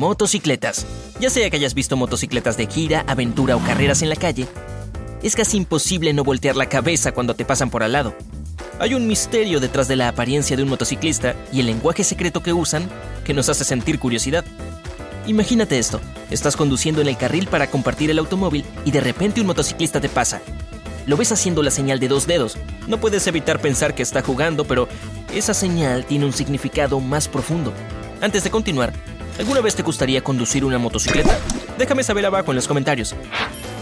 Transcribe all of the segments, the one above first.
Motocicletas. Ya sea que hayas visto motocicletas de gira, aventura o carreras en la calle, es casi imposible no voltear la cabeza cuando te pasan por al lado. Hay un misterio detrás de la apariencia de un motociclista y el lenguaje secreto que usan que nos hace sentir curiosidad. Imagínate esto, estás conduciendo en el carril para compartir el automóvil y de repente un motociclista te pasa. Lo ves haciendo la señal de dos dedos. No puedes evitar pensar que está jugando, pero esa señal tiene un significado más profundo. Antes de continuar, ¿alguna vez te gustaría conducir una motocicleta? Déjame saber abajo en los comentarios.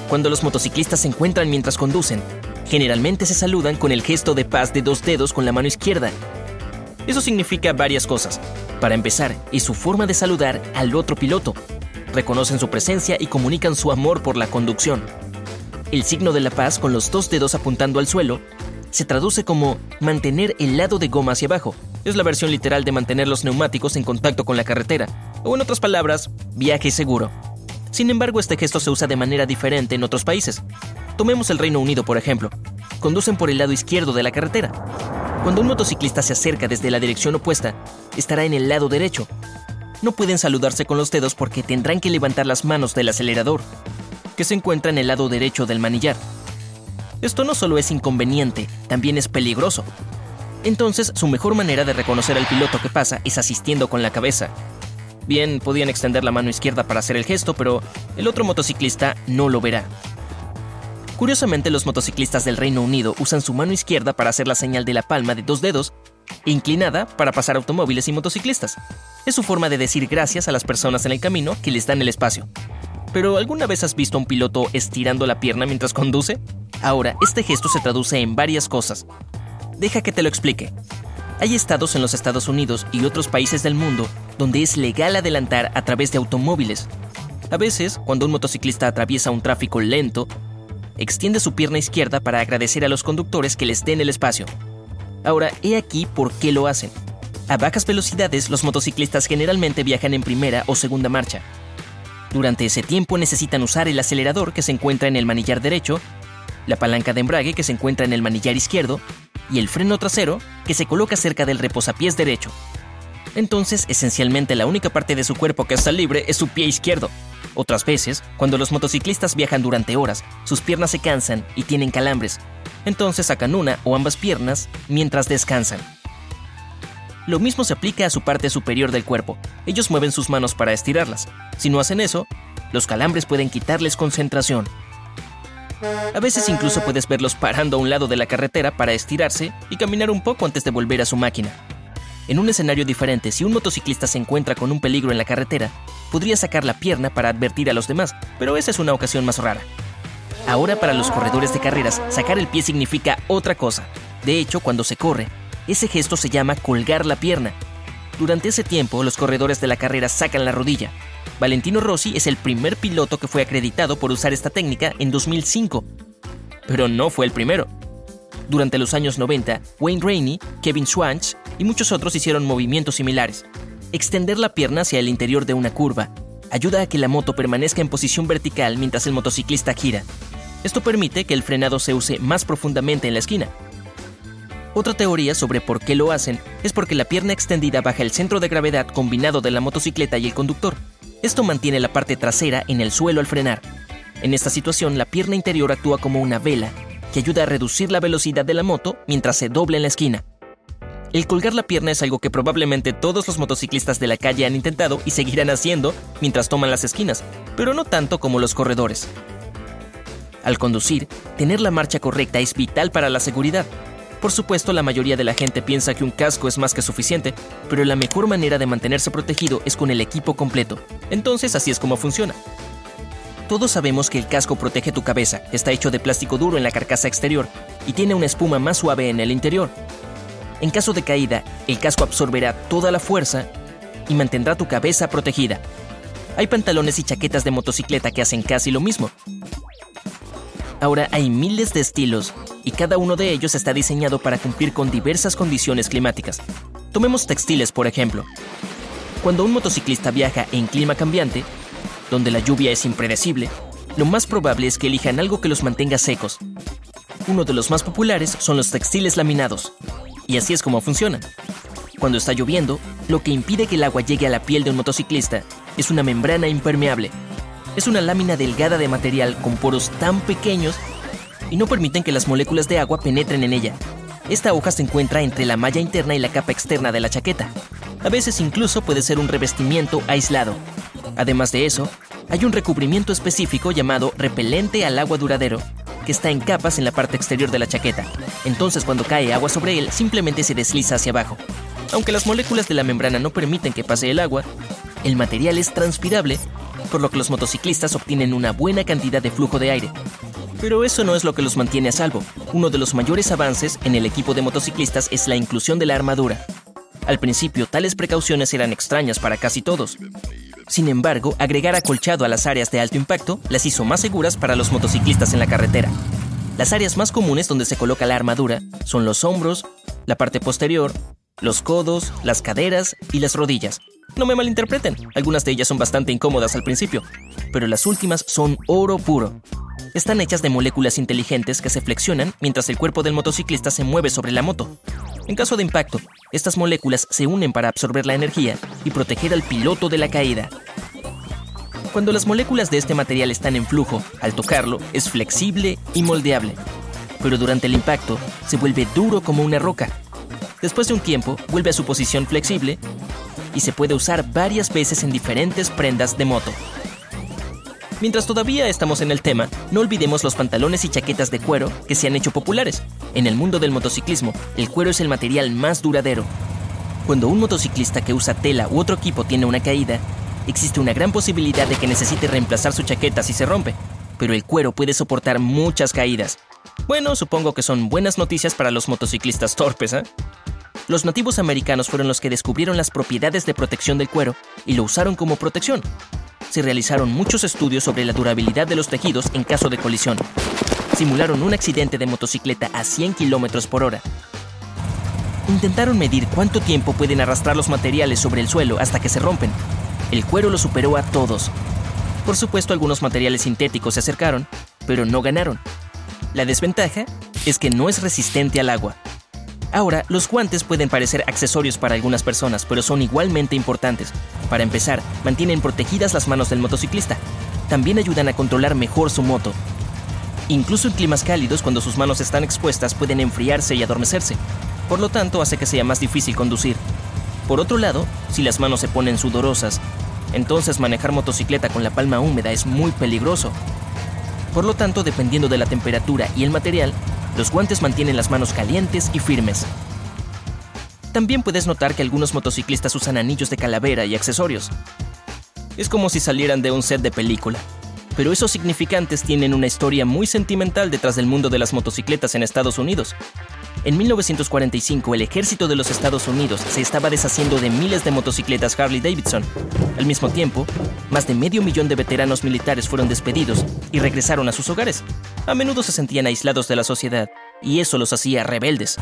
Cuando los motociclistas se encuentran mientras conducen, generalmente se saludan con el gesto de paz de dos dedos con la mano izquierda. Eso significa varias cosas. Para empezar, es su forma de saludar al otro piloto. Reconocen su presencia y comunican su amor por la conducción. El signo de la paz con los dos dedos apuntando al suelo se traduce como mantener el lado de goma hacia abajo. Es la versión literal de mantener los neumáticos en contacto con la carretera, o en otras palabras, viaje seguro. Sin embargo, este gesto se usa de manera diferente en otros países. Tomemos el Reino Unido, por ejemplo. Conducen por el lado izquierdo de la carretera. Cuando un motociclista se acerca desde la dirección opuesta, estará en el lado derecho. No pueden saludarse con los dedos porque tendrán que levantar las manos del acelerador, que se encuentra en el lado derecho del manillar. Esto no solo es inconveniente, también es peligroso. Entonces, su mejor manera de reconocer al piloto que pasa es asistiendo con la cabeza. Bien, podían extender la mano izquierda para hacer el gesto, pero el otro motociclista no lo verá. Curiosamente, los motociclistas del Reino Unido usan su mano izquierda para hacer la señal de la palma de dos dedos inclinada para pasar automóviles y motociclistas. Es su forma de decir gracias a las personas en el camino que les dan el espacio. Pero ¿alguna vez has visto a un piloto estirando la pierna mientras conduce? Ahora, este gesto se traduce en varias cosas. Deja que te lo explique. Hay estados en los Estados Unidos y otros países del mundo donde es legal adelantar a través de automóviles. A veces, cuando un motociclista atraviesa un tráfico lento, extiende su pierna izquierda para agradecer a los conductores que les den el espacio. Ahora, he aquí por qué lo hacen. A bajas velocidades, los motociclistas generalmente viajan en primera o segunda marcha. Durante ese tiempo necesitan usar el acelerador que se encuentra en el manillar derecho, la palanca de embrague que se encuentra en el manillar izquierdo y el freno trasero que se coloca cerca del reposapiés derecho. Entonces, esencialmente la única parte de su cuerpo que está libre es su pie izquierdo. Otras veces, cuando los motociclistas viajan durante horas, sus piernas se cansan y tienen calambres. Entonces sacan una o ambas piernas mientras descansan. Lo mismo se aplica a su parte superior del cuerpo. Ellos mueven sus manos para estirarlas. Si no hacen eso, los calambres pueden quitarles concentración. A veces incluso puedes verlos parando a un lado de la carretera para estirarse y caminar un poco antes de volver a su máquina. En un escenario diferente, si un motociclista se encuentra con un peligro en la carretera, podría sacar la pierna para advertir a los demás, pero esa es una ocasión más rara. Ahora para los corredores de carreras, sacar el pie significa otra cosa. De hecho, cuando se corre, ese gesto se llama colgar la pierna. Durante ese tiempo, los corredores de la carrera sacan la rodilla. Valentino Rossi es el primer piloto que fue acreditado por usar esta técnica en 2005. Pero no fue el primero. Durante los años 90, Wayne Rainey, Kevin Schwantz y muchos otros hicieron movimientos similares. Extender la pierna hacia el interior de una curva ayuda a que la moto permanezca en posición vertical mientras el motociclista gira. Esto permite que el frenado se use más profundamente en la esquina. Otra teoría sobre por qué lo hacen es porque la pierna extendida baja el centro de gravedad combinado de la motocicleta y el conductor. Esto mantiene la parte trasera en el suelo al frenar. En esta situación, la pierna interior actúa como una vela que ayuda a reducir la velocidad de la moto mientras se dobla en la esquina. El colgar la pierna es algo que probablemente todos los motociclistas de la calle han intentado y seguirán haciendo mientras toman las esquinas, pero no tanto como los corredores. Al conducir, tener la marcha correcta es vital para la seguridad. Por supuesto, la mayoría de la gente piensa que un casco es más que suficiente, pero la mejor manera de mantenerse protegido es con el equipo completo. Entonces, así es como funciona. Todos sabemos que el casco protege tu cabeza, está hecho de plástico duro en la carcasa exterior y tiene una espuma más suave en el interior. En caso de caída, el casco absorberá toda la fuerza y mantendrá tu cabeza protegida. Hay pantalones y chaquetas de motocicleta que hacen casi lo mismo. Ahora hay miles de estilos y cada uno de ellos está diseñado para cumplir con diversas condiciones climáticas. Tomemos textiles, por ejemplo. Cuando un motociclista viaja en clima cambiante, donde la lluvia es impredecible, lo más probable es que elijan algo que los mantenga secos. Uno de los más populares son los textiles laminados, y así es como funcionan. Cuando está lloviendo, lo que impide que el agua llegue a la piel de un motociclista es una membrana impermeable. Es una lámina delgada de material con poros tan pequeños y no permiten que las moléculas de agua penetren en ella. Esta hoja se encuentra entre la malla interna y la capa externa de la chaqueta. A veces incluso puede ser un revestimiento aislado. Además de eso, hay un recubrimiento específico llamado repelente al agua duradero, que está en capas en la parte exterior de la chaqueta. Entonces cuando cae agua sobre él, simplemente se desliza hacia abajo. Aunque las moléculas de la membrana no permiten que pase el agua, el material es transpirable, por lo que los motociclistas obtienen una buena cantidad de flujo de aire. Pero eso no es lo que los mantiene a salvo. Uno de los mayores avances en el equipo de motociclistas es la inclusión de la armadura. Al principio, tales precauciones eran extrañas para casi todos. Sin embargo, agregar acolchado a las áreas de alto impacto las hizo más seguras para los motociclistas en la carretera. Las áreas más comunes donde se coloca la armadura son los hombros, la parte posterior, los codos, las caderas y las rodillas. No me malinterpreten, algunas de ellas son bastante incómodas al principio, pero las últimas son oro puro. Están hechas de moléculas inteligentes que se flexionan mientras el cuerpo del motociclista se mueve sobre la moto. En caso de impacto, estas moléculas se unen para absorber la energía y proteger al piloto de la caída. Cuando las moléculas de este material están en flujo, al tocarlo es flexible y moldeable. Pero durante el impacto se vuelve duro como una roca. Después de un tiempo, vuelve a su posición flexible y se puede usar varias veces en diferentes prendas de moto. Mientras todavía estamos en el tema, no olvidemos los pantalones y chaquetas de cuero que se han hecho populares. En el mundo del motociclismo, el cuero es el material más duradero. Cuando un motociclista que usa tela u otro equipo tiene una caída, existe una gran posibilidad de que necesite reemplazar su chaqueta si se rompe, pero el cuero puede soportar muchas caídas. Bueno, supongo que son buenas noticias para los motociclistas torpes, ¿eh? Los nativos americanos fueron los que descubrieron las propiedades de protección del cuero y lo usaron como protección se realizaron muchos estudios sobre la durabilidad de los tejidos en caso de colisión. Simularon un accidente de motocicleta a 100 km por hora. Intentaron medir cuánto tiempo pueden arrastrar los materiales sobre el suelo hasta que se rompen. El cuero lo superó a todos. Por supuesto, algunos materiales sintéticos se acercaron, pero no ganaron. La desventaja es que no es resistente al agua. Ahora, los guantes pueden parecer accesorios para algunas personas, pero son igualmente importantes. Para empezar, mantienen protegidas las manos del motociclista. También ayudan a controlar mejor su moto. Incluso en climas cálidos, cuando sus manos están expuestas, pueden enfriarse y adormecerse. Por lo tanto, hace que sea más difícil conducir. Por otro lado, si las manos se ponen sudorosas, entonces manejar motocicleta con la palma húmeda es muy peligroso. Por lo tanto, dependiendo de la temperatura y el material, los guantes mantienen las manos calientes y firmes. También puedes notar que algunos motociclistas usan anillos de calavera y accesorios. Es como si salieran de un set de película. Pero esos significantes tienen una historia muy sentimental detrás del mundo de las motocicletas en Estados Unidos. En 1945, el ejército de los Estados Unidos se estaba deshaciendo de miles de motocicletas Harley Davidson. Al mismo tiempo, más de medio millón de veteranos militares fueron despedidos y regresaron a sus hogares. A menudo se sentían aislados de la sociedad, y eso los hacía rebeldes.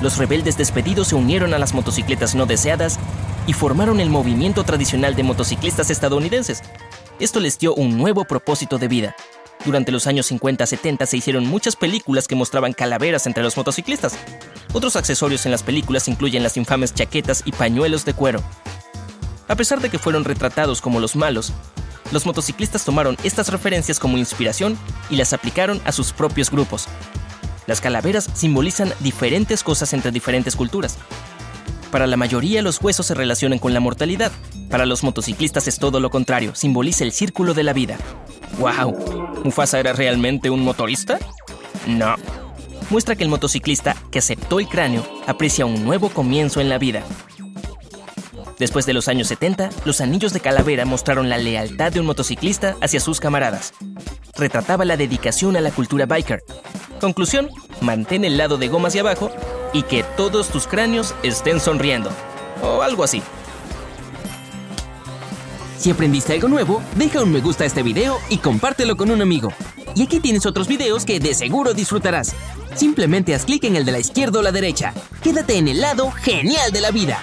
Los rebeldes despedidos se unieron a las motocicletas no deseadas y formaron el movimiento tradicional de motociclistas estadounidenses. Esto les dio un nuevo propósito de vida, durante los años 50-70 se hicieron muchas películas que mostraban calaveras entre los motociclistas. Otros accesorios en las películas incluyen las infames chaquetas y pañuelos de cuero. A pesar de que fueron retratados como los malos, los motociclistas tomaron estas referencias como inspiración y las aplicaron a sus propios grupos. Las calaveras simbolizan diferentes cosas entre diferentes culturas. Para la mayoría los huesos se relacionan con la mortalidad. Para los motociclistas es todo lo contrario, simboliza el círculo de la vida. ¡Wow! ¿Mufasa era realmente un motorista? No. Muestra que el motociclista que aceptó el cráneo aprecia un nuevo comienzo en la vida. Después de los años 70, los anillos de calavera mostraron la lealtad de un motociclista hacia sus camaradas. Retrataba la dedicación a la cultura biker. Conclusión, mantén el lado de goma hacia abajo y que todos tus cráneos estén sonriendo. O algo así. Si aprendiste algo nuevo, deja un me gusta a este video y compártelo con un amigo. Y aquí tienes otros videos que de seguro disfrutarás. Simplemente haz clic en el de la izquierda o la derecha. Quédate en el lado genial de la vida.